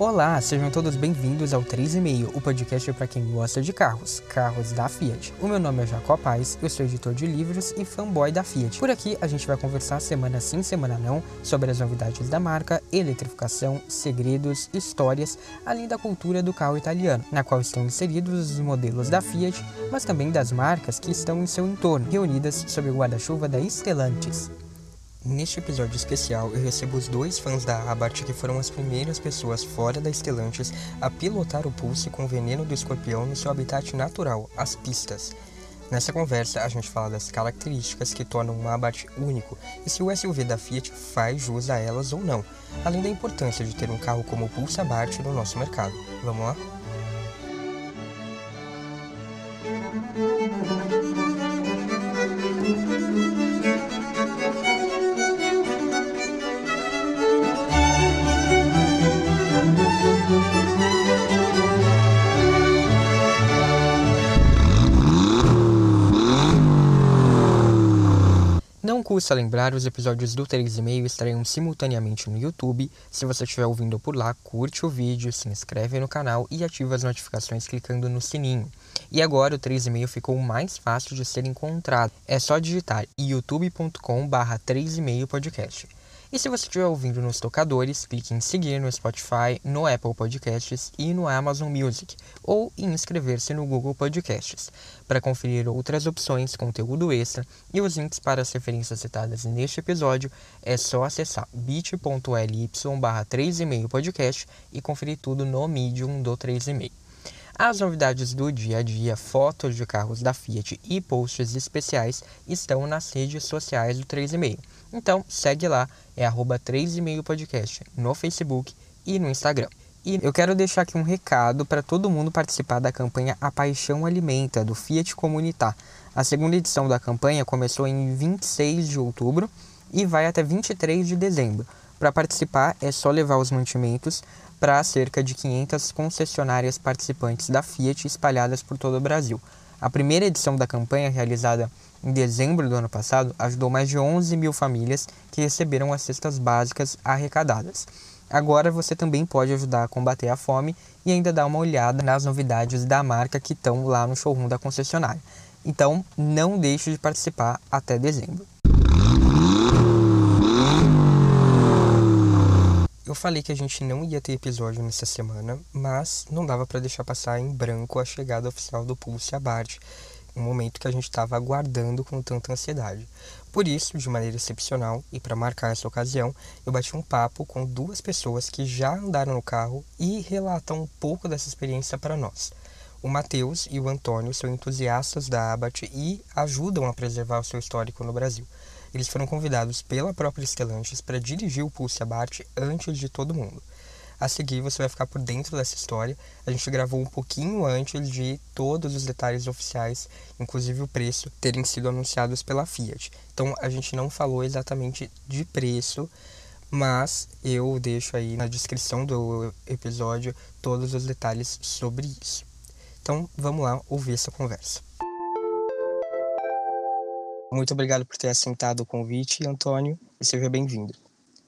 Olá, sejam todos bem-vindos ao 3,5, o podcast para quem gosta de carros, carros da Fiat. O meu nome é Jacó Paz, eu sou editor de livros e fanboy da Fiat. Por aqui a gente vai conversar semana sim, semana não, sobre as novidades da marca, eletrificação, segredos, histórias, além da cultura do carro italiano, na qual estão inseridos os modelos da Fiat, mas também das marcas que estão em seu entorno, reunidas sob o guarda-chuva da Stellantis. Neste episódio especial, eu recebo os dois fãs da Abarth que foram as primeiras pessoas fora da Stellantis a pilotar o Pulse com o veneno do escorpião no seu habitat natural, as pistas. Nessa conversa, a gente fala das características que tornam um Abarth único e se o SUV da Fiat faz jus a elas ou não, além da importância de ter um carro como o Pulse Abarth no nosso mercado. Vamos lá? Custa lembrar, os episódios do 3,5 estarão simultaneamente no YouTube. Se você estiver ouvindo por lá, curte o vídeo, se inscreve no canal e ativa as notificações clicando no sininho. E agora o 3,5 ficou mais fácil de ser encontrado. É só digitar youtube.com/3,5podcast. E se você estiver ouvindo nos tocadores, clique em seguir no Spotify, no Apple Podcasts e no Amazon Music, ou em inscrever-se no Google Podcasts. Para conferir outras opções, conteúdo extra e os links para as referências citadas neste episódio, é só acessar bit.ly barra 3,5 podcast e conferir tudo no Medium do 3,5. As novidades do dia a dia, fotos de carros da Fiat e posts especiais estão nas redes sociais do 3,5. Então segue lá, é arroba 3,5 podcast no Facebook e no Instagram. E eu quero deixar aqui um recado para todo mundo participar da campanha A Paixão Alimenta, do Fiat Comunitar. A segunda edição da campanha começou em 26 de outubro e vai até 23 de dezembro. Para participar é só levar os mantimentos para cerca de 500 concessionárias participantes da Fiat espalhadas por todo o Brasil. A primeira edição da campanha, realizada em dezembro do ano passado, ajudou mais de 11 mil famílias que receberam as cestas básicas arrecadadas. Agora você também pode ajudar a combater a fome e ainda dar uma olhada nas novidades da marca que estão lá no showroom da concessionária. Então, não deixe de participar até dezembro. Eu falei que a gente não ia ter episódio nessa semana, mas não dava para deixar passar em branco a chegada oficial do Pulse Abarth, um momento que a gente estava aguardando com tanta ansiedade. Por isso, de maneira excepcional e para marcar essa ocasião, eu bati um papo com duas pessoas que já andaram no carro e relatam um pouco dessa experiência para nós. O Matheus e o Antônio são entusiastas da Abarth e ajudam a preservar o seu histórico no Brasil. Eles foram convidados pela própria Stellantis para dirigir o Pulse Abarth antes de todo mundo. A seguir você vai ficar por dentro dessa história. A gente gravou um pouquinho antes de todos os detalhes oficiais, inclusive o preço, terem sido anunciados pela Fiat. Então a gente não falou exatamente de preço, mas eu deixo aí na descrição do episódio todos os detalhes sobre isso. Então vamos lá ouvir essa conversa. Muito obrigado por ter aceitado o convite, Antônio, e seja bem-vindo.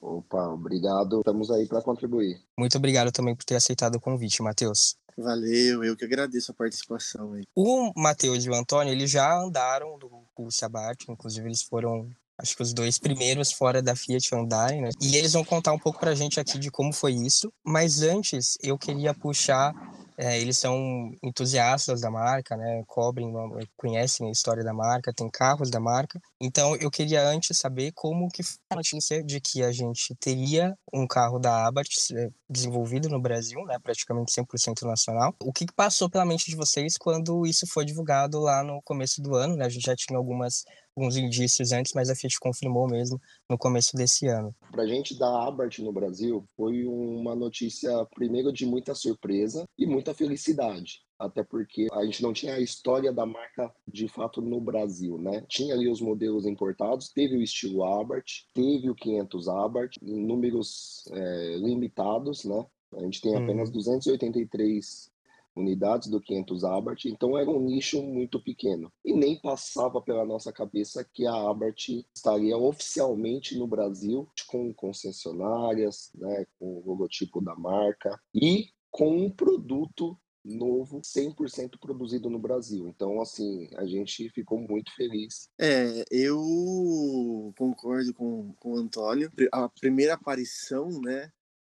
Opa, obrigado. Estamos aí para contribuir. Muito obrigado também por ter aceitado o convite, Matheus. Valeu, eu que agradeço a participação aí. O Matheus e o Antônio, eles já andaram do Pulse Abarth, inclusive eles foram acho que os dois primeiros fora da Fiat andarem, né? E eles vão contar um pouco pra gente aqui de como foi isso. Mas antes, eu queria puxar é, eles são entusiastas da marca, né? Cobrem, conhecem a história da marca, tem carros da marca. Então, eu queria antes saber como que foi a notícia de que a gente teria um carro da Abarth é, desenvolvido no Brasil, né? Praticamente 100% nacional. O que passou pela mente de vocês quando isso foi divulgado lá no começo do ano, né? A gente já tinha algumas alguns indícios antes, mas a Fiat confirmou mesmo no começo desse ano. Para a gente da Abarth no Brasil, foi uma notícia, primeiro, de muita surpresa e muita felicidade. Até porque a gente não tinha a história da marca de fato no Brasil, né? Tinha ali os modelos importados, teve o estilo Abarth, teve o 500 Abarth, em números é, limitados, né? A gente tem apenas uhum. 283 unidades do 500 Abarth, então era um nicho muito pequeno. E nem passava pela nossa cabeça que a Abarth estaria oficialmente no Brasil com concessionárias, né, com o logotipo da marca e com um produto novo, 100% produzido no Brasil. Então, assim, a gente ficou muito feliz. É, eu concordo com, com o Antônio. A primeira aparição, né,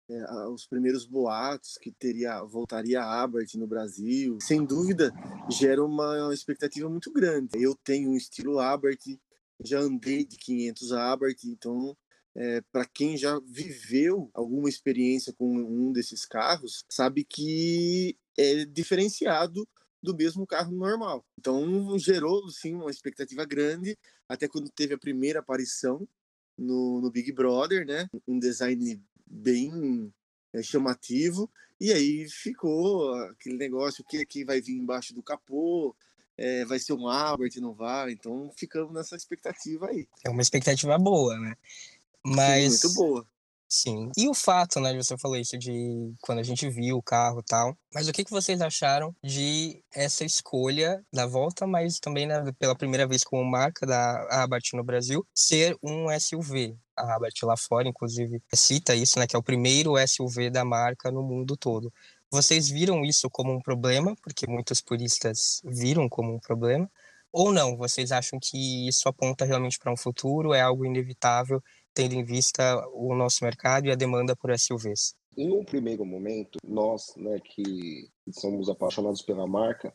é, os primeiros boatos que teria voltaria a Abarth no Brasil, sem dúvida, gera uma expectativa muito grande. Eu tenho um estilo Abarth, já andei de 500 Abarth, então é, para quem já viveu alguma experiência com um desses carros, sabe que é diferenciado do mesmo carro normal. Então gerou sim uma expectativa grande, até quando teve a primeira aparição no, no Big Brother, né? Um design bem é, chamativo e aí ficou aquele negócio que que vai vir embaixo do capô, é, vai ser um Albert, não vai? Então ficamos nessa expectativa aí. É uma expectativa boa, né? Mas Sim, muito boa. Sim. E o fato, né, de você falou isso de quando a gente viu o carro e tal. Mas o que, que vocês acharam de essa escolha da volta, mas também né, pela primeira vez como marca da Abarth no Brasil, ser um SUV? A Abarth lá fora, inclusive, cita isso, né, que é o primeiro SUV da marca no mundo todo. Vocês viram isso como um problema, porque muitos puristas viram como um problema, ou não? Vocês acham que isso aponta realmente para um futuro, é algo inevitável tendo em vista o nosso mercado e a demanda por SUVs? Em um primeiro momento, nós, né, que somos apaixonados pela marca,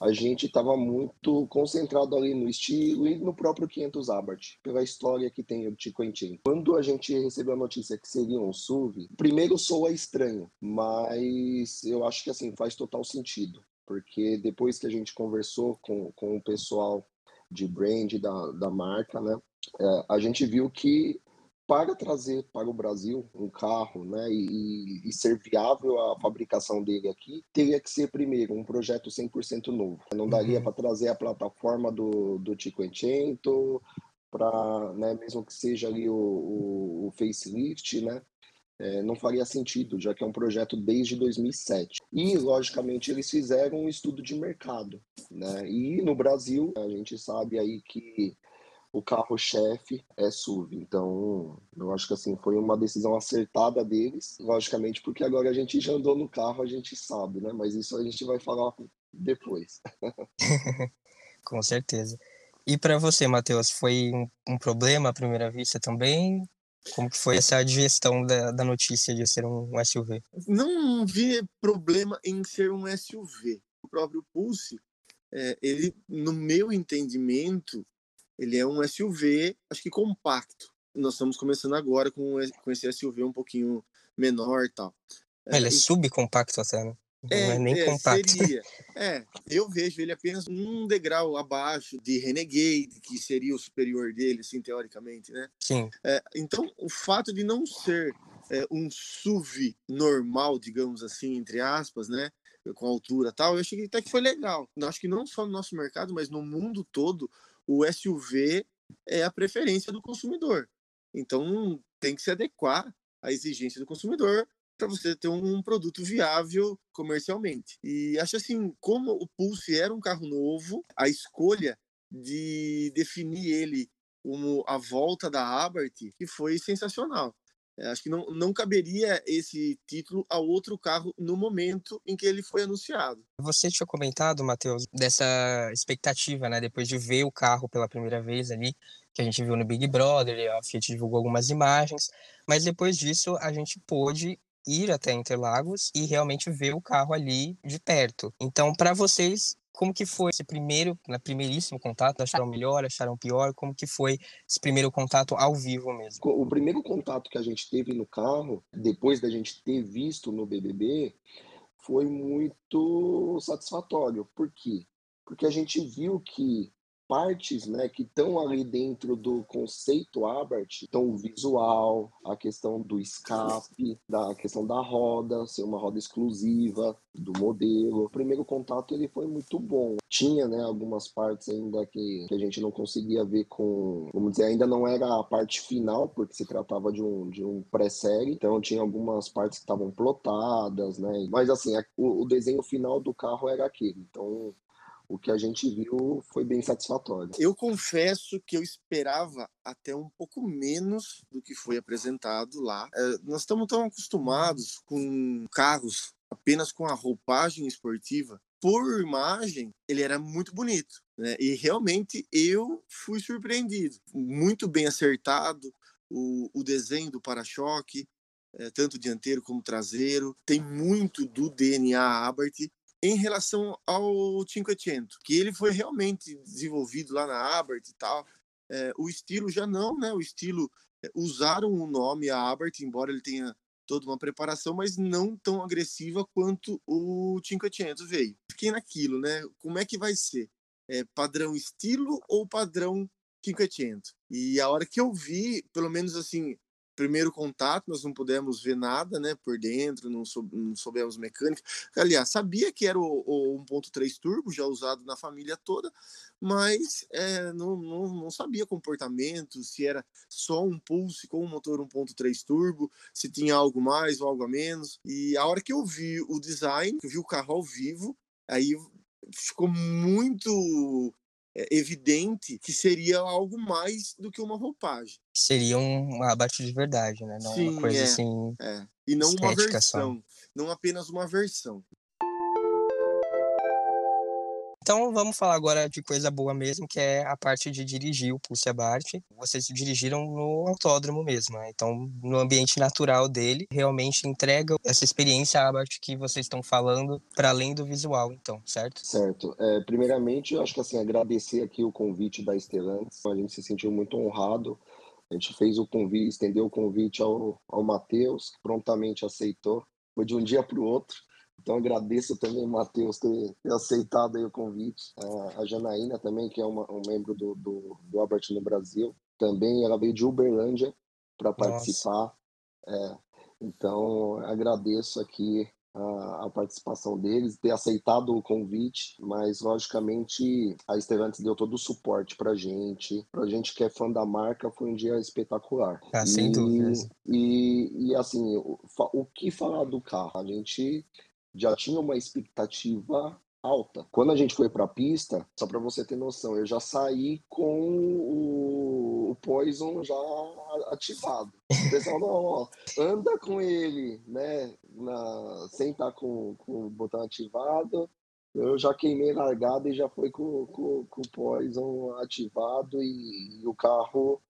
a gente estava muito concentrado ali no estilo e no próprio 500 Abarth, pela história que tem o Tico Entin. Quando a gente recebeu a notícia que seria um SUV, primeiro soa estranho, mas eu acho que assim faz total sentido, porque depois que a gente conversou com, com o pessoal de brand da, da marca, né, é, a gente viu que para trazer para o Brasil um carro né, e, e, ser viável a fabricação dele aqui, teria que ser primeiro um projeto 100% novo. Não daria uhum. para trazer a plataforma do, do Cinquecento, para né, mesmo que seja ali o, o, o facelift, né, é, não faria sentido, já que é um projeto desde 2007. E, logicamente, eles fizeram um estudo de mercado. Né? E no Brasil, a gente sabe aí que o carro-chefe é SUV. Então, eu acho que assim foi uma decisão acertada deles, logicamente, porque agora a gente já andou no carro, a gente sabe, né? Mas isso a gente vai falar depois. Com certeza. E para você, Matheus, foi um, um, problema à primeira vista também? Como que foi essa digestão da, da notícia de ser um SUV? Não vi problema em ser um SUV. O próprio Pulse, é, ele, no meu entendimento, ele é um SUV, acho que compacto. Nós estamos começando agora com, com esse SUV um pouquinho menor e tal. É, ele é, é subcompacto até, né? Não é, é nem é, compacto. Seria. É, eu vejo ele apenas um degrau abaixo de Renegade, que seria o superior dele, assim, teoricamente, né? Sim. É, então, o fato de não ser é, um SUV normal, digamos assim, entre aspas, né? Com altura tal, eu achei que até que foi legal. Acho que não só no nosso mercado, mas no mundo todo, o SUV é a preferência do consumidor. Então, tem que se adequar à exigência do consumidor para você ter um produto viável comercialmente. E acho assim, como o Pulse era um carro novo, a escolha de definir ele como a volta da Abarth, que foi sensacional. É, acho que não, não caberia esse título a outro carro no momento em que ele foi anunciado. Você tinha comentado, Matheus, dessa expectativa, né? Depois de ver o carro pela primeira vez ali, que a gente viu no Big Brother, a Fiat divulgou algumas imagens, mas depois disso a gente pôde ir até Interlagos e realmente ver o carro ali de perto. Então, para vocês, como que foi esse primeiro, na primeiríssimo contato? Acharam melhor, acharam pior? Como que foi esse primeiro contato ao vivo mesmo? O primeiro contato que a gente teve no carro, depois da gente ter visto no BBB, foi muito satisfatório. Por quê? Porque a gente viu que partes né, que estão ali dentro do conceito Abarth, então o visual, a questão do escape, da questão da roda, ser uma roda exclusiva do modelo. O primeiro contato ele foi muito bom. Tinha né, algumas partes ainda que, que a gente não conseguia ver com, vamos dizer, ainda não era a parte final, porque se tratava de um, de um pré-série, então tinha algumas partes que estavam plotadas, né? Mas assim, o, o desenho final do carro era aquele. Então o que a gente viu foi bem satisfatório. Eu confesso que eu esperava até um pouco menos do que foi apresentado lá. É, nós estamos tão acostumados com carros apenas com a roupagem esportiva. Por imagem, ele era muito bonito. Né? E realmente eu fui surpreendido. Muito bem acertado o, o desenho do para-choque, é, tanto dianteiro como traseiro. Tem muito do DNA Abarth em relação ao Cinquecento, que ele foi realmente desenvolvido lá na Abarth e tal. É, o estilo já não, né? O estilo é, usaram o nome Abarth, embora ele tenha toda uma preparação, mas não tão agressiva quanto o Cinquecento veio. Fiquei naquilo, né? Como é que vai ser? É, padrão estilo ou padrão Cinquecento? E a hora que eu vi, pelo menos assim, primeiro contato, nós não pudemos ver nada, né, por dentro, não, sou, não soubemos mecânica. Aliás, sabia que era o, o 1.3 turbo, já usado na família toda, mas é, não, não, não, sabia comportamento, se era só um Pulse com um motor 1.3 turbo, se tinha algo mais ou algo a menos. E a hora que eu vi o design, que eu vi o carro ao vivo, aí ficou muito evidente que seria algo mais do que uma roupagem. Seria um abate de verdade, né? Não Sim, uma coisa é, assim. É. E não uma versão. Só. Não apenas uma versão. Então vamos falar agora de coisa boa mesmo, que é a parte de dirigir o Pulse Abarth. Vocês dirigiram no autódromo mesmo, né? Então no ambiente natural dele, realmente entrega essa experiência Abarth que vocês estão falando para além do visual, então, certo? Certo. É, primeiramente, eu acho que assim, agradecer aqui o convite da Estelantes. A gente se sentiu muito honrado. A gente fez o convite, estendeu o convite ao, ao Matheus, que prontamente aceitou. Foi de um dia para o outro. Então agradeço também, Matheus, ter, ter aceitado o convite. A, a Janaína também, que é uma, um membro do, do, do Albert no Brasil, também ela veio de Uberlândia para participar. É, então agradeço aqui a, a, participação deles, ter aceitado o convite, mas logicamente a Estevantes deu todo o suporte para gente. Para gente que é fã da marca, foi um dia espetacular. Ah, e, sem dúvidas. E, e assim, o, o que falar do carro? A gente já tinha uma expectativa alta. Quando a gente foi para a pista, só para você ter noção, eu já saí com o, o Poison já ativado. O pessoal, não, ó, anda com ele, né, na, sem estar tá com, com o botão ativado. Eu já queimei largada e já foi com, com, com o Poison ativado e, e o carro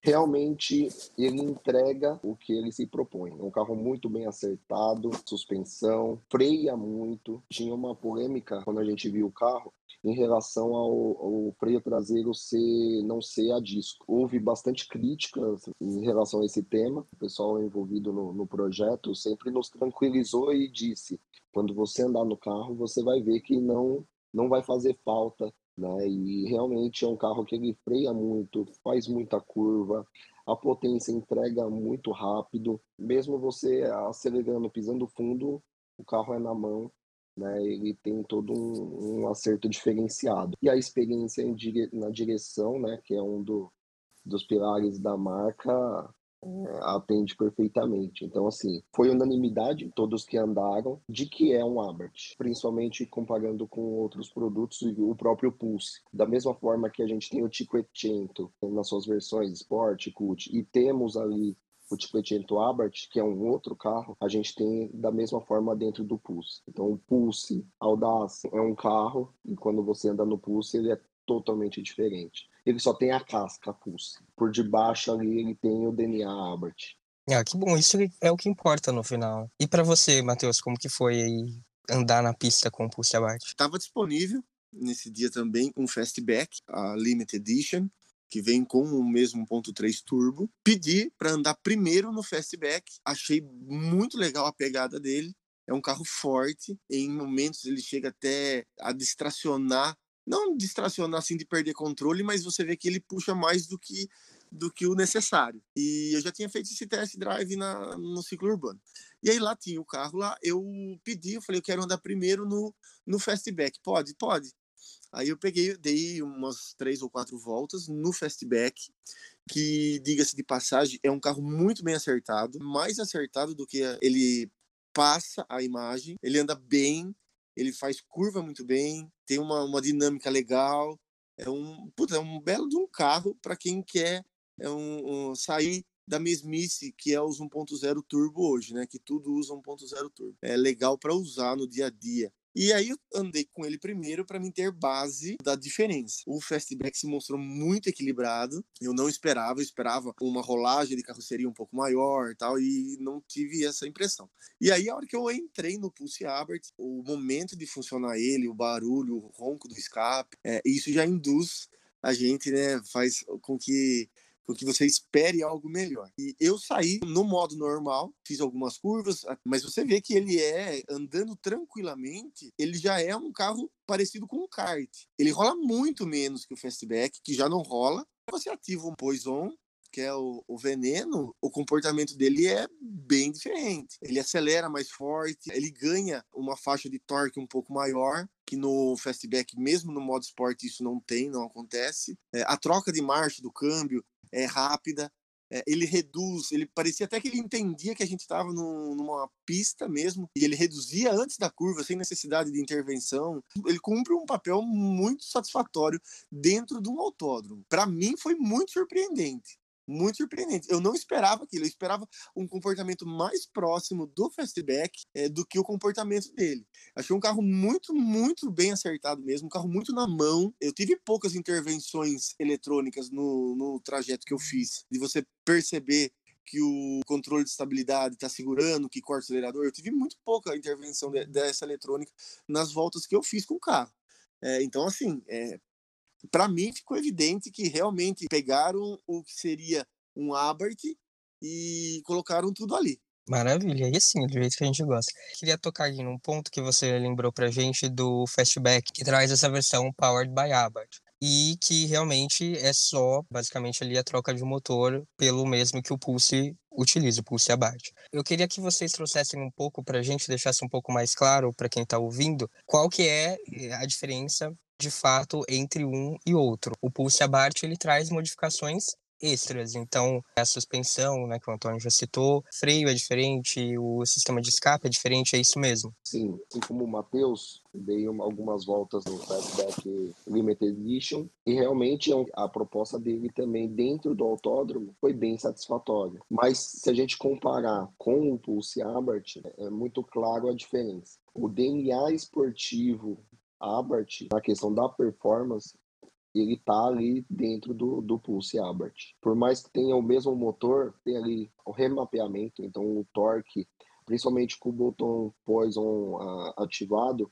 realmente ele entrega o que ele se propõe. Um carro muito bem acertado, suspensão, freia muito. Tinha uma polêmica quando a gente viu o carro em relação ao, ao, freio traseiro ser não ser a disco. Houve bastante críticas em relação a esse tema. O pessoal envolvido no, no projeto sempre nos tranquilizou e disse: quando você andar no carro, você vai ver que não não vai fazer falta né? E realmente é um carro que ele freia muito, faz muita curva, a potência entrega muito rápido, mesmo você acelerando, pisando fundo, o carro é na mão, né? Ele tem todo um, um acerto diferenciado. E a experiência dire... na direção, né? Que é um do, dos pilares da marca, atende perfeitamente. Então, assim, foi unanimidade, todos que andaram, de que é um Abarth, principalmente comparando com outros produtos e o próprio Pulse. Da mesma forma que a gente tem o Cinquecento nas suas versões Sport, Cult, e temos ali o Cinquecento Abarth, que é um outro carro, a gente tem da mesma forma dentro do Pulse. Então, o Pulse Audace é um carro, e quando você anda no Pulse, ele é totalmente diferente. Ele só tem a casca Pulse. Por debaixo ali ele tem o DNA Abarth. Ah, que bom, isso é o que importa no final. E para você, Matheus, como que foi aí andar na pista com o Pulse Abarth? Estava disponível nesse dia também um Fastback, a Limited Edition, que vem com o mesmo 1.3 turbo. Pedi para andar primeiro no Fastback, achei muito legal a pegada dele. É um carro forte, em momentos ele chega até a distracionar não distracionar assim de perder controle, mas você vê que ele puxa mais do que do que o necessário. E eu já tinha feito esse test drive na, no ciclo urbano. E aí lá tinha o carro lá, eu pedi, eu falei, eu quero andar primeiro no, no fastback. Pode? Pode. Aí eu peguei, dei umas três ou quatro voltas no fastback, que, diga-se de passagem, é um carro muito bem acertado, mais acertado do que ele passa a imagem, ele anda bem, ele faz curva muito bem, tem uma, uma dinâmica legal, é um, puta, é um belo de um carro para quem quer é um, um, sair da mesmice que é os 1.0 turbo hoje, né? Que tudo usa 1.0 turbo. É legal para usar no dia a dia. E aí eu andei com ele primeiro para me ter base da diferença. O Fastback se mostrou muito equilibrado. Eu não esperava, eu esperava uma rolagem de carroceria um pouco maior e tal, e não tive essa impressão. E aí a hora que eu entrei no Pulse Albert, o momento de funcionar ele, o barulho, o ronco do escape, é, isso já induz a gente, né, faz com que porque você espere algo melhor. E eu saí no modo normal, fiz algumas curvas, mas você vê que ele é andando tranquilamente, ele já é um carro parecido com um kart. Ele rola muito menos que o fastback, que já não rola. Você ativa um poison, que é o, o, veneno, o comportamento dele é bem diferente. Ele acelera mais forte, ele ganha uma faixa de torque um pouco maior, que no fastback, mesmo no modo esporte, isso não tem, não acontece. É, a troca de marcha do câmbio é rápida. É, ele reduz, ele parecia até que ele entendia que a gente estava numa pista mesmo, e ele reduzia antes da curva, sem necessidade de intervenção. Ele cumpre um papel muito satisfatório dentro de um autódromo. Para mim, foi muito surpreendente muito surpreendente. Eu não esperava aquilo, eu esperava um comportamento mais próximo do fastback é, do que o comportamento dele. Achei um carro muito, muito bem acertado mesmo, um carro muito na mão. Eu tive poucas intervenções eletrônicas no, no trajeto que eu fiz, de você perceber que o controle de estabilidade está segurando, que corta o acelerador. Eu tive muito pouca intervenção de, dessa eletrônica nas voltas que eu fiz com o carro. É, então, assim, é, para mim ficou evidente que realmente pegaram o que seria um Abarth e colocaram tudo ali. Maravilha, aí sim, do jeito que a gente gosta. Queria tocar aqui num ponto que você lembrou pra gente do Fastback, que traz essa versão Powered by Abarth. E que realmente é só, basicamente, ali a troca de motor pelo mesmo que o Pulse utiliza, o Pulse Abarth. Eu queria que vocês trouxessem um pouco pra gente, deixasse um pouco mais claro para quem tá ouvindo, qual que é eh, a diferença de fato entre um e outro. O Pulse Abarth ele traz modificações extras, então a suspensão, né, que o Antônio já citou, freio é diferente, o sistema de escape é diferente, é isso mesmo? Sim, assim como o Matheus, dei uma, algumas voltas no Fastback Limited Edition e realmente é a proposta dele também dentro do autódromo foi bem satisfatória. Mas se a gente comparar com o Pulse Abarth, é muito claro a diferença. O DNA esportivo Abarth, na questão da performance, ele tá ali dentro do, do Pulse Abarth. Por mais que tenha o mesmo motor, tem ali o remapeamento, então o torque, principalmente com o botão Poison uh, ativado,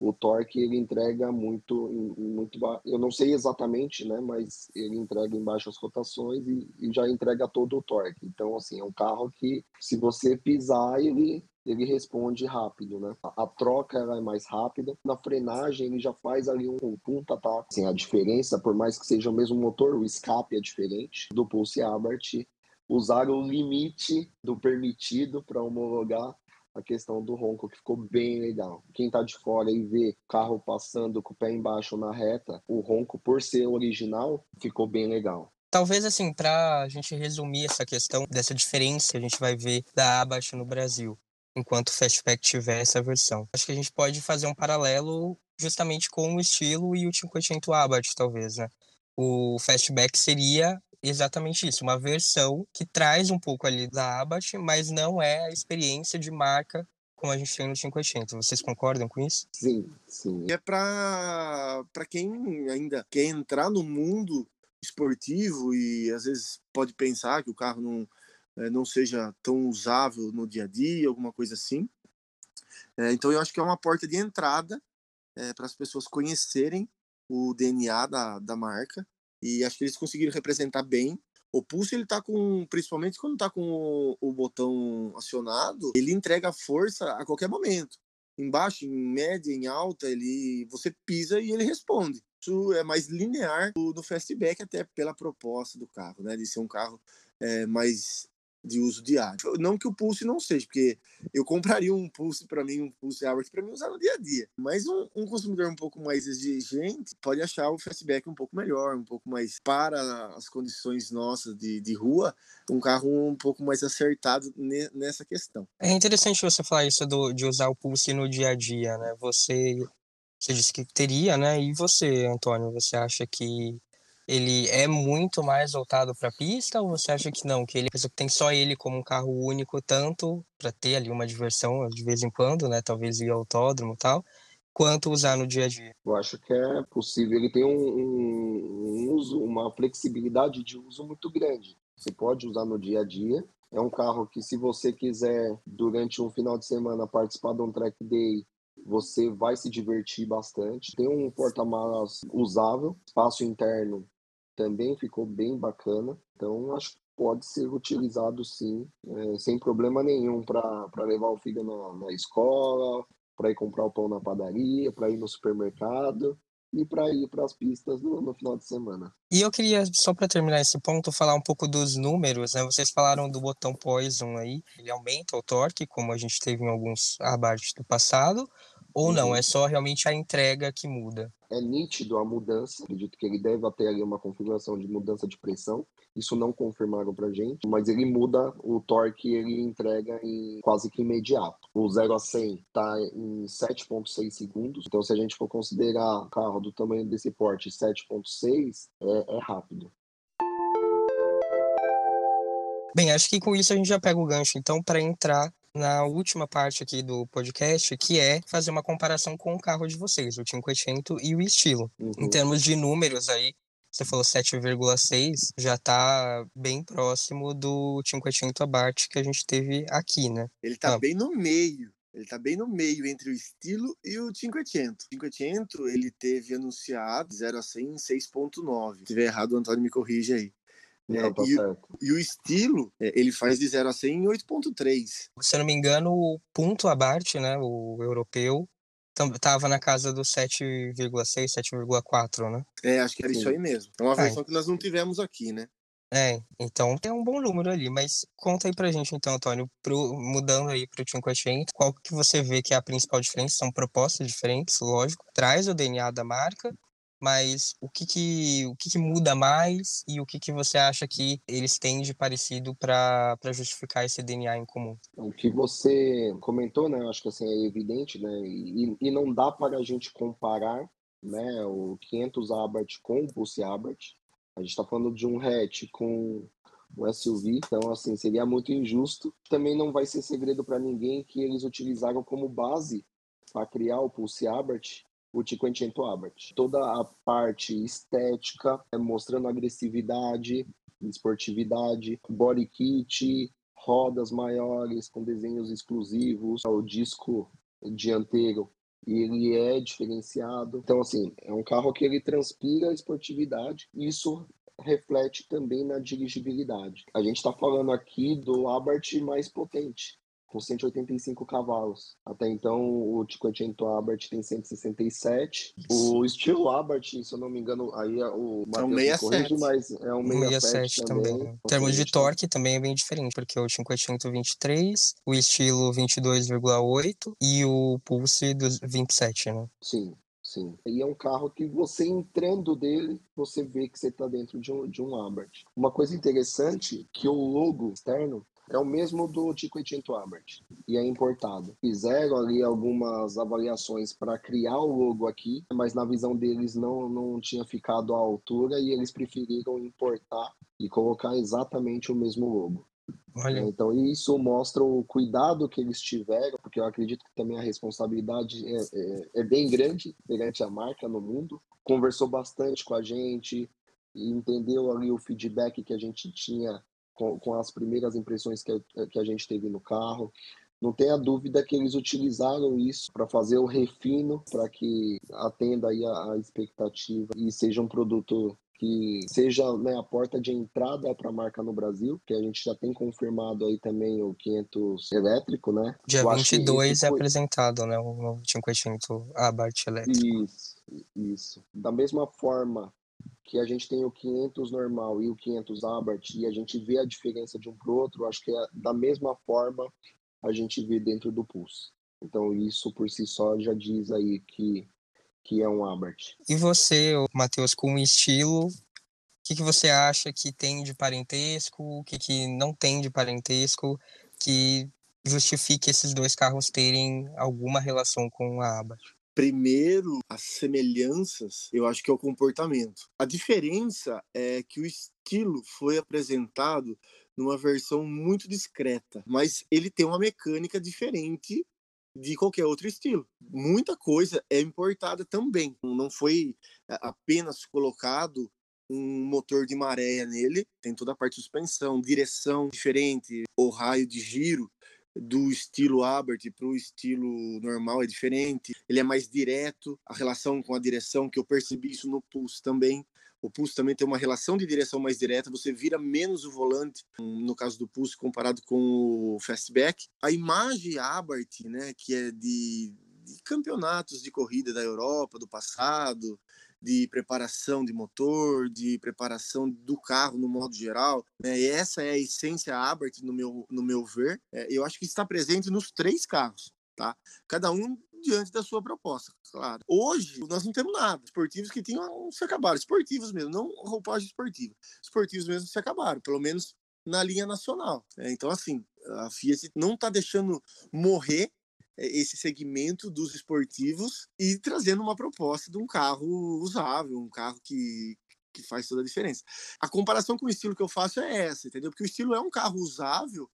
o torque ele entrega muito, muito eu não sei exatamente, né, mas ele entrega em baixas rotações e, e, já entrega todo o torque. Então, assim, é um carro que se você pisar, ele ele responde rápido, né? A, troca ela é mais rápida. Na frenagem ele já faz ali um, punta tá? Assim, a diferença, por mais que seja o mesmo motor, o escape é diferente do Pulse Abarth. Usar o limite do permitido para homologar a questão do ronco, que ficou bem legal. Quem tá de fora e vê carro passando com o pé embaixo na reta, o ronco, por ser original, ficou bem legal. Talvez, assim, para a gente resumir essa questão dessa diferença que a gente vai ver da Abarth no Brasil enquanto o Fastback tiver essa versão. Acho que a gente pode fazer um paralelo justamente com o estilo e o 500 Abarth, talvez, né? O Fastback seria exatamente isso, uma versão que traz um pouco ali da Abarth, mas não é a experiência de marca como a gente tem no 580. Vocês concordam com isso? Sim, sim. É para quem ainda quer entrar no mundo esportivo e às vezes pode pensar que o carro não, é, não seja tão usável no dia a dia, alguma coisa assim. É, então eu acho que é uma porta de entrada é, para as pessoas conhecerem o DNA da, da marca e acho que eles conseguiram representar bem. O pulso ele tá com, principalmente quando tá com o, o botão acionado, ele entrega força a qualquer momento. embaixo, em média, em alta, ele você pisa e ele responde. Isso é mais linear no fastback, até pela proposta do carro, né? De ser um carro é, mais de uso diário. Não que o Pulse não seja, porque eu compraria um Pulse para mim, um Pulse Albert para mim usar no dia a dia. Mas um, um, consumidor um pouco mais exigente pode achar o fastback um pouco melhor, um pouco mais para as condições nossas de, de rua, um carro um pouco mais acertado ne, nessa questão. É interessante você falar isso do, de usar o Pulse no dia a dia, né? Você, você disse que teria, né? E você, Antônio, você acha que ele é muito mais voltado para pista ou você acha que não, que ele que tem só ele como um carro único tanto para ter ali uma diversão de vez em quando, né, talvez ir ao autódromo e tal, quanto usar no dia a dia? Eu acho que é possível. Ele tem um, um uso, uma flexibilidade de uso muito grande. Você pode usar no dia a dia. É um carro que, se você quiser, durante um final de semana, participar de um track day, você vai se divertir bastante. Tem um porta-malas usável, espaço interno também ficou bem bacana. Então, acho que pode ser utilizado sim, é, sem problema nenhum para levar o filho na, na escola, para ir comprar o pão na padaria, para ir no supermercado e para ir para as pistas no, no, final de semana. E eu queria, só para terminar esse ponto, falar um pouco dos números. Né? Vocês falaram do botão Poison aí, ele aumenta o torque, como a gente teve em alguns abartes do passado, ou não, é só realmente a entrega que muda? É nítido a mudança, acredito que ele deve ter ali uma configuração de mudança de pressão, isso não confirmaram pra gente, mas ele muda o torque, ele entrega em quase que imediato. O 0 a 100 tá em 7.6 segundos, então se a gente for considerar carro do tamanho desse porte 7.6, é, é rápido. Bem, acho que com isso a gente já pega o gancho, então, para entrar na última parte aqui do podcast, que é fazer uma comparação com o carro de vocês, o 500 e o estilo. Uhum. Em termos de números aí, você falou 7,6, já está bem próximo do 500 Abarth que a gente teve aqui, né? Ele está ah. bem no meio. Ele está bem no meio entre o estilo e o 500. O 500 ele teve anunciado 0 a 100 em 6.9. Se tiver errado, o Antônio me corrige aí. É, tá e, e, o estilo, é, ele faz de 0 a 100 em 8.3. Se eu não me engano, o ponto Abarth, né, o europeu, tava na casa do 7,6, 7,4, né? É, acho que era Sim. isso aí mesmo. É uma ah, versão que nós não tivemos aqui, né? É, então tem um bom número ali, mas conta aí pra gente então, Antônio, pro, mudando aí pro 500, qual que você vê que é a principal diferença? São propostas diferentes, lógico, traz o DNA da marca, mas o que que, o que, que muda mais e o que, que você acha que eles têm de parecido para justificar esse DNA em comum? O que você comentou, né, acho que assim, é evidente, né, e, e não dá para a gente comparar né, o 500 Abarth com o Pulse Abarth. A gente está falando de um hatch com um SUV, então assim seria muito injusto. Também não vai ser segredo para ninguém que eles utilizaram como base para criar o Pulse Abarth o Cinquecento Abarth. Toda a parte estética, é mostrando agressividade, esportividade, body kit, rodas maiores com desenhos exclusivos, o disco dianteiro ele é diferenciado. Então, assim, é um carro que ele transpira esportividade. Isso reflete também na dirigibilidade. A gente está falando aqui do Abarth mais potente com 185 cavalos. Até então, o Cinquecento Abarth tem 167. O estilo Abarth, se eu não me engano, aí é o Matheus é um corrige, mas é um 67, 67 também. também. Em termos de torque também é bem diferente, porque o Cinquecento 23, o estilo 22,8 e o Pulse dos 27, né? Sim. Sim. E é um carro que você entrando dele, você vê que você está dentro de um, de um Abarth. Uma coisa interessante que o logo externo é o mesmo do Cinquecento Abarth e é importado. Fizeram ali algumas avaliações para criar o logo aqui, mas na visão deles não, não tinha ficado à altura e eles preferiram importar e colocar exatamente o mesmo logo. Olha. Então isso mostra o cuidado que eles tiveram, porque eu acredito que também a responsabilidade é, é, é bem grande perante a marca no mundo. Conversou bastante com a gente, e entendeu ali o feedback que a gente tinha com, com as primeiras impressões que, que a gente teve no carro. Não tenha dúvida que eles utilizaram isso para fazer o refino, para que atenda aí a, a, expectativa e seja um produto que seja né, a porta de entrada para a marca no Brasil, que a gente já tem confirmado aí também o 500 elétrico, né? Dia Eu acho que 22 esse é foi- apresentado, né? O novo 500 Abarth elétrico. Isso, isso. Da mesma forma que a gente tem o 500 normal e o 500 Abarth e a gente vê a diferença de um para o outro, acho que é da mesma forma a gente vê dentro do Pulse. Então isso por si só já diz aí que, que é um Abarth. E você, Matheus, com o estilo, o que, que você acha que tem de parentesco, o que, que não tem de parentesco, que justifique esses dois carros terem alguma relação com a Abarth? Primeiro, as semelhanças, eu acho que é o comportamento. A diferença é que o estilo foi apresentado numa versão muito discreta, mas ele tem uma mecânica diferente de qualquer outro estilo. Muita coisa é importada também. Não foi é, apenas colocado um motor de maré nele, tem toda a parte de suspensão, direção diferente, o raio de giro do estilo Abarth para o estilo normal é diferente. Ele é mais direto, a relação com a direção, que eu percebi isso no Pulse também. O Pulse também tem uma relação de direção mais direta, você vira menos o volante, no caso do Pulse, comparado com o Fastback. A imagem Abarth, né, que é de, de campeonatos de corrida da Europa, do passado, de preparação de motor, de preparação do carro no modo geral. Né? E essa é a essência Abarth, no meu, no meu ver. É, eu acho que está presente nos três carros, tá? Cada um diante da sua proposta, claro. Hoje, nós não temos nada. Esportivos que tinham se acabaram. Esportivos mesmo, não roupagem esportiva. Esportivos mesmo se acabaram, pelo menos na linha nacional. né? Então, assim, a Fiat não está deixando morrer é, esse segmento dos esportivos e trazendo uma proposta de um carro usável, um carro que, que faz toda a diferença. A comparação com o estilo que eu faço é essa, entendeu? Porque o estilo é um carro usável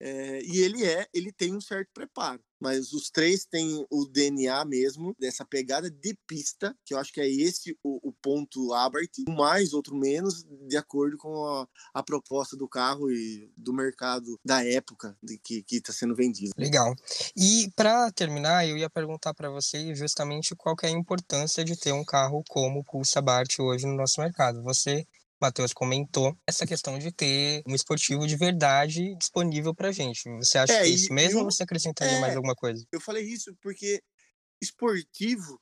é, e ele é, ele tem um certo preparo. Mas os três têm o DNA mesmo dessa pegada de pista, que eu acho que é esse o, o ponto Abarth, um mais, outro menos, de acordo com a, a proposta do carro e do mercado da época de que está sendo vendido. Legal. E para terminar, eu ia perguntar para você justamente qual é a importância de ter um carro como o Pulse Abarth hoje no nosso mercado. Você Matheus comentou essa questão de ter um esportivo de verdade disponível para gente. Você acha É, que é isso mesmo o- ou você acrescentaria mais é. alguma coisa? Eu falei isso porque esportivo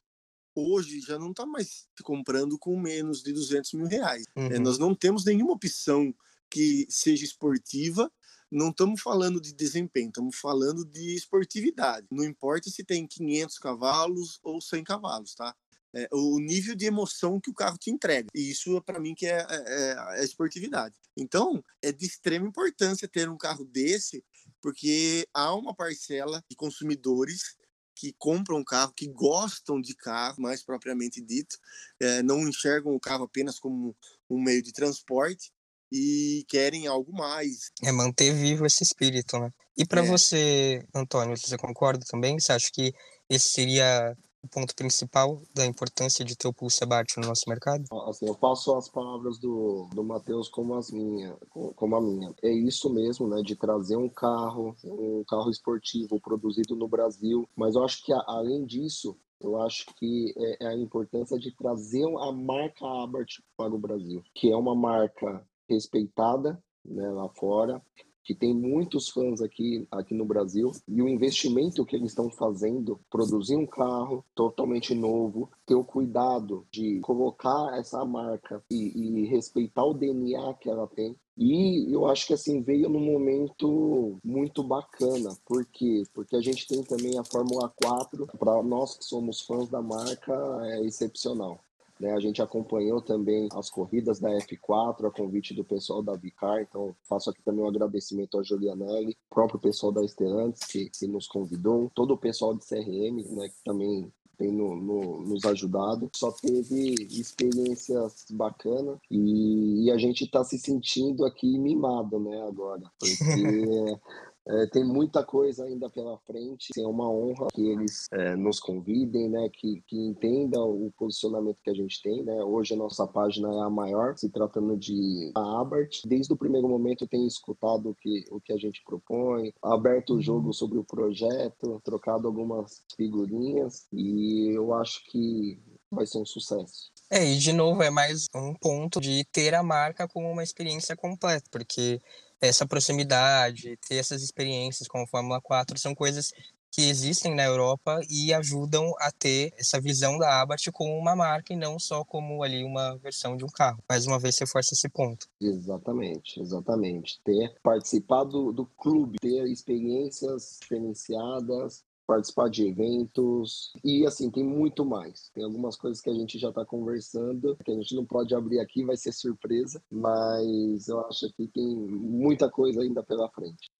hoje já não está mais comprando com menos de 200 mil reais. É, Uhum. nós não temos nenhuma opção que seja esportiva. Não estamos falando de desempenho, estamos falando de esportividade. Não importa se tem 500 cavalos ou 100 cavalos, tá? É, o nível de emoção que o carro te entrega. E isso, para mim, que é, é, é a esportividade. Então, é de extrema importância ter um carro desse, porque há uma parcela de consumidores que compram um carro, que gostam de carro, mais propriamente dito, é, não enxergam o carro apenas como um meio de transporte e querem algo mais. É manter vivo esse espírito, né? E para É. você, Antônio, você concorda também? Você acha que esse seria o ponto principal da importância de ter o Pulse Abarth no nosso mercado? Assim, eu passo as palavras do, do Matheus como as minhas, como a minha. É isso mesmo, né, de trazer um carro, um carro esportivo produzido no Brasil. Mas eu acho que além disso, eu acho que é, é a importância de trazer a marca Abarth para o Brasil, que é uma marca respeitada, né, lá fora, que tem muitos fãs aqui, aqui no Brasil, e o investimento que eles estão fazendo, produzir um carro totalmente novo, ter o cuidado de colocar essa marca e, e respeitar o DNA que ela tem. E eu acho que assim veio num momento muito bacana. Por quê? Porque a gente tem também a Fórmula 4, para nós que somos fãs da marca, é excepcional. Né, a gente acompanhou também as corridas da F4 a convite do pessoal da Vicar, então faço aqui também um agradecimento ao Julianelli, próprio pessoal da Estelantes que, que nos convidou, todo o pessoal de CRM, né, que também tem no, no- nos ajudado. Só teve experiências bacanas e, e a gente está se sentindo aqui mimado, né, agora, porque é, tem muita coisa ainda pela frente. É uma honra que eles é, nos convidem, né? Que, que entendam o posicionamento que a gente tem, né? Hoje a nossa página é a maior, se tratando de a Abert. Desde o primeiro momento tenho escutado o que, o que a gente propõe, aberto o jogo sobre o projeto, trocado algumas figurinhas e eu acho que vai ser um sucesso. É, e de novo, é mais um ponto de ter a marca como uma experiência completa, porque essa proximidade, ter essas experiências com a Fórmula 4 são coisas que existem na Europa e ajudam a ter essa visão da Abarth como uma marca e não só como ali uma versão de um carro. Mais uma vez, reforça esse ponto. Exatamente, exatamente. Ter participado do clube, ter experiências diferenciadas, participar de eventos e assim tem muito mais. Tem algumas coisas que a gente já está conversando que a gente não pode abrir aqui, vai ser surpresa, mas eu acho que tem muita coisa ainda pela frente.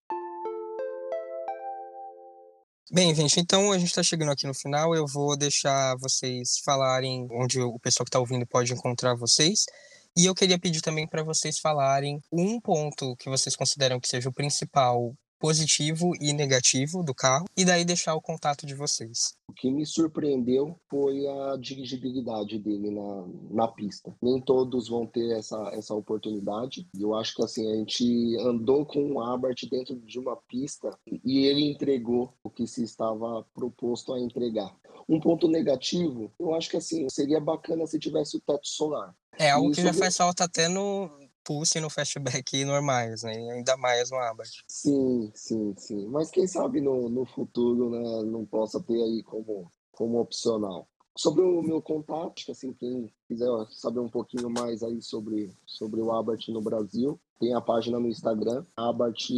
Bem, gente, então a gente está chegando aqui no final. Eu vou deixar vocês falarem onde o pessoal que está ouvindo pode encontrar vocês. E eu queria pedir também para vocês falarem um ponto que vocês consideram que seja o principal positivo e negativo do carro e daí deixar o contato de vocês. O que me surpreendeu foi a dirigibilidade dele na, na pista. Nem todos vão ter essa, essa oportunidade. E eu acho que assim, a gente andou com o Abarth dentro de uma pista e ele entregou o que se estava proposto a entregar. Um ponto negativo, eu acho que assim, seria bacana se tivesse o teto solar. É algo que já faz falta até no, pulse no fastback normais, né? ainda mais no Abarth. Sim, sim, sim. Mas quem sabe no, no futuro né, não possa ter aí como, como opcional. Sobre o meu contato, assim, quem quiser saber um pouquinho mais aí sobre, sobre o Abarth no Brasil, tem a página no Instagram, Abarth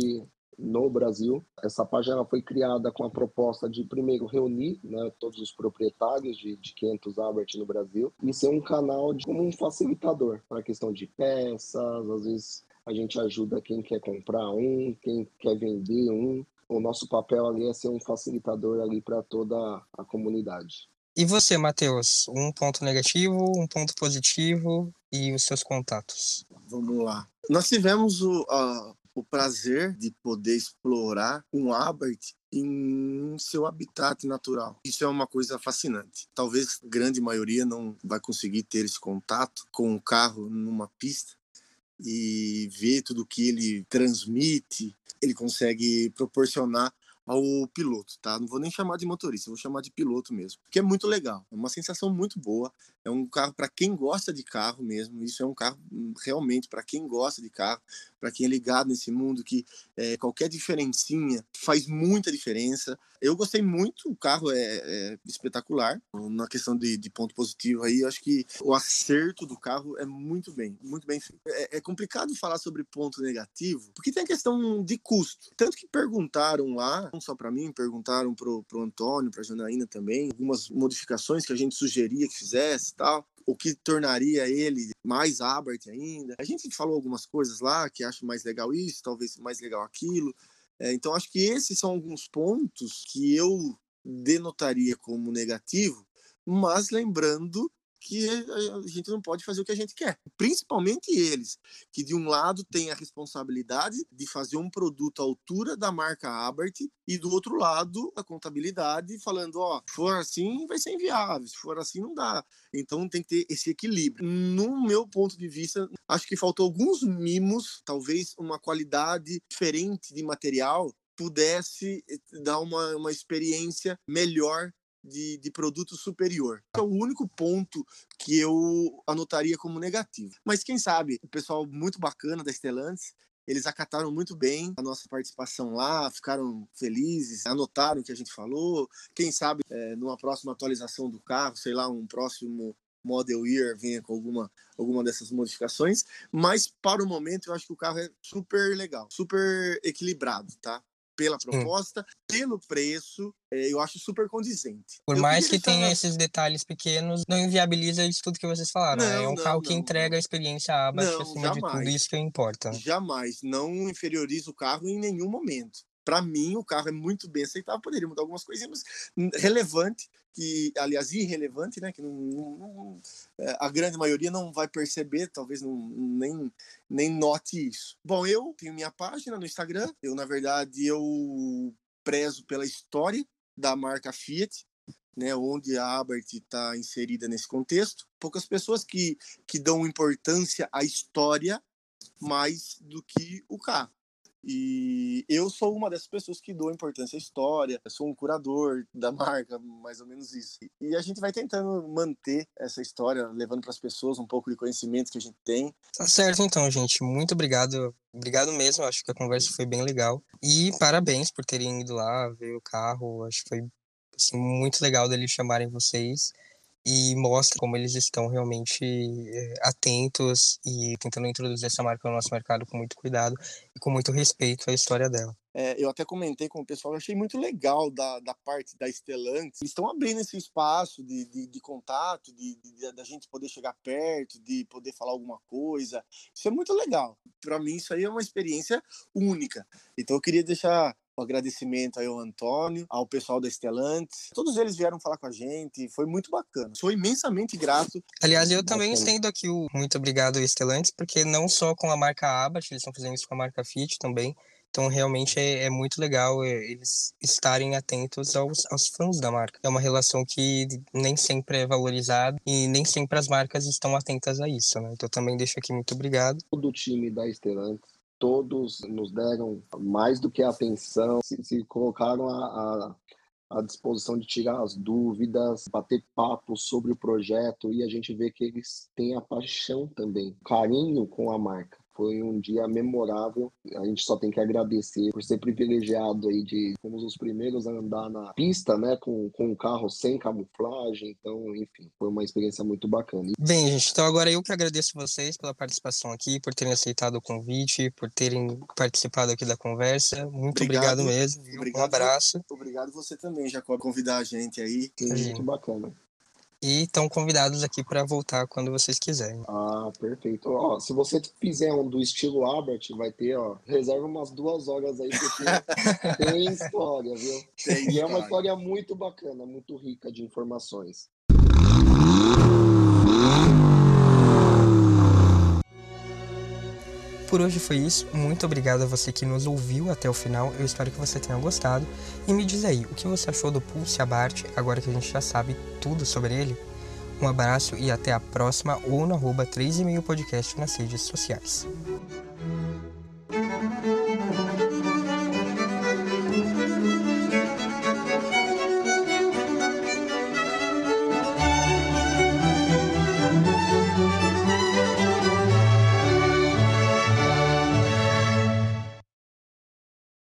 no Brasil. Essa página foi criada com a proposta de, primeiro, reunir né, todos os proprietários de, de 500 Albert no Brasil e ser um canal de, como um facilitador para a questão de peças, às vezes a gente ajuda quem quer comprar um, quem quer vender um. O nosso papel ali é ser um facilitador ali para toda a comunidade. E você, Matheus? Um ponto negativo, um ponto positivo e os seus contatos? Vamos lá. Nós tivemos o, a, o prazer de poder explorar um Abarth em seu habitat natural. Isso é uma coisa fascinante. Talvez a grande maioria não vai conseguir ter esse contato com o carro numa pista e ver tudo que ele transmite, ele consegue proporcionar ao piloto, tá? Não vou nem chamar de motorista, vou chamar de piloto mesmo, porque é muito legal, é uma sensação muito boa. É um carro para quem gosta de carro mesmo. Isso é um carro hum, realmente para quem gosta de carro, para quem é ligado nesse mundo que é, qualquer diferencinha faz muita diferença. Eu gostei muito, o carro é, é espetacular. Na questão de, de, ponto positivo aí, eu acho que o acerto do carro é muito bem, muito bem feito. É, é complicado falar sobre ponto negativo, porque tem a questão de custo. Tanto que perguntaram lá, não só para mim, perguntaram pro, pro Antônio, pra Janaína também, algumas modificações que a gente sugeria que fizesse tal o que tornaria ele mais Abarth ainda. A gente falou algumas coisas lá que acho mais legal isso, talvez mais legal aquilo. É, então acho que esses são alguns pontos que eu denotaria como negativo, mas lembrando que a gente não pode fazer o que a gente quer. Principalmente eles, que de um lado têm a responsabilidade de fazer um produto à altura da marca Abert e do outro lado a contabilidade falando, ó, se for assim vai ser inviável, se for assim não dá. Então tem que ter esse equilíbrio. No meu ponto de vista, acho que faltou alguns mimos, talvez uma qualidade diferente de material pudesse eh, dar uma, uma experiência melhor de, de produto superior. É o único ponto que eu anotaria como negativo. Mas quem sabe, o pessoal muito bacana da Stellantis, eles acataram muito bem a nossa participação lá, ficaram felizes, anotaram o que a gente falou. Quem sabe, é, numa próxima atualização do carro, sei lá, um próximo Model Year venha com alguma, alguma dessas modificações. Mas para o momento, eu acho que o carro é super legal, super equilibrado, tá? Pela proposta, Sim. pelo preço, é, eu acho super condizente. Por eu mais que tenha esses detalhes pequenos, não inviabiliza isso tudo que vocês falaram. Não, né? É um não, carro que entrega não. a experiência abaixo acima jamais. de tudo, isso que importa. Jamais, não inferioriza o carro em nenhum momento para mim o carro é muito bem aceitável, poderia mudar algumas coisinhas, mas relevante, que aliás irrelevante, né, que não, não, é, a grande maioria não vai perceber, talvez não, nem, nem note isso. Bom, eu tenho minha página no Instagram, eu na verdade eu prezo pela história da marca Fiat, né, onde a Abert está inserida nesse contexto. Poucas pessoas que, que dão importância à história mais do que o carro. E eu sou uma dessas pessoas que dou importância à história, eu sou um curador da marca, mais ou menos isso. E a gente vai tentando manter essa história, levando para as pessoas um pouco de conhecimento que a gente tem. Tá certo, então, gente. Muito obrigado. Obrigado mesmo. Acho que a conversa foi bem legal. E parabéns por terem ido lá ver o carro. Acho que foi assim, muito legal deles chamarem vocês e mostra como eles estão realmente eh, atentos e tentando introduzir essa marca no nosso mercado com muito cuidado e com muito respeito à história dela. É, eu até comentei com o pessoal, eu achei muito legal da, da parte da Stellantis. Eles estão abrindo esse espaço de, de, de contato, de, de, da gente poder chegar perto, de poder falar alguma coisa. Isso é muito legal. Para mim, isso aí é uma experiência única. Então, eu queria deixar um agradecimento aí ao Antônio, ao pessoal da Estelantes. Todos eles vieram falar com a gente, foi muito bacana. Sou imensamente grato. Aliás, eu também estendo aqui o muito obrigado ao Estelantes, porque não só com a marca Abat, eles estão fazendo isso com a marca Fit também. Então, realmente é, é muito legal é, eles estarem atentos aos, aos fãs da marca. É uma relação que nem sempre é valorizada e nem sempre as marcas estão atentas a isso, né? Então, também deixo aqui muito obrigado. Todo o time da Estelantes todos nos deram mais do que atenção, se, se colocaram a, à disposição de tirar as dúvidas, bater papo sobre o projeto e a gente vê que eles têm a paixão também, carinho com a marca. Foi um dia memorável. A gente só tem que agradecer por ser privilegiado aí de fomos os primeiros a andar na pista, né, com, com um carro sem camuflagem. Então, enfim, foi uma experiência muito bacana. Bem, gente, então agora eu que agradeço vocês pela participação aqui, por terem aceitado o convite, por terem participado aqui da conversa. Muito obrigado, obrigado mesmo. Obrigado, um abraço. Obrigado você também, Jacob, convidar a gente aí. Sim, muito bacana e estão convidados aqui para voltar quando vocês quiserem. Ah, perfeito. Ó, se você fizer um do estilo Albert, vai ter, ó, reserva umas duas horas aí, porque tem história, viu? Tem e é uma história muito bacana, muito rica de informações. Por hoje foi isso. Muito obrigado a você que nos ouviu até o final. Eu espero que você tenha gostado. E me diz aí, o que você achou do Pulse Abart, agora que a gente já sabe tudo sobre ele? Um abraço e até a próxima ou no arroba 3,5 podcast nas redes sociais.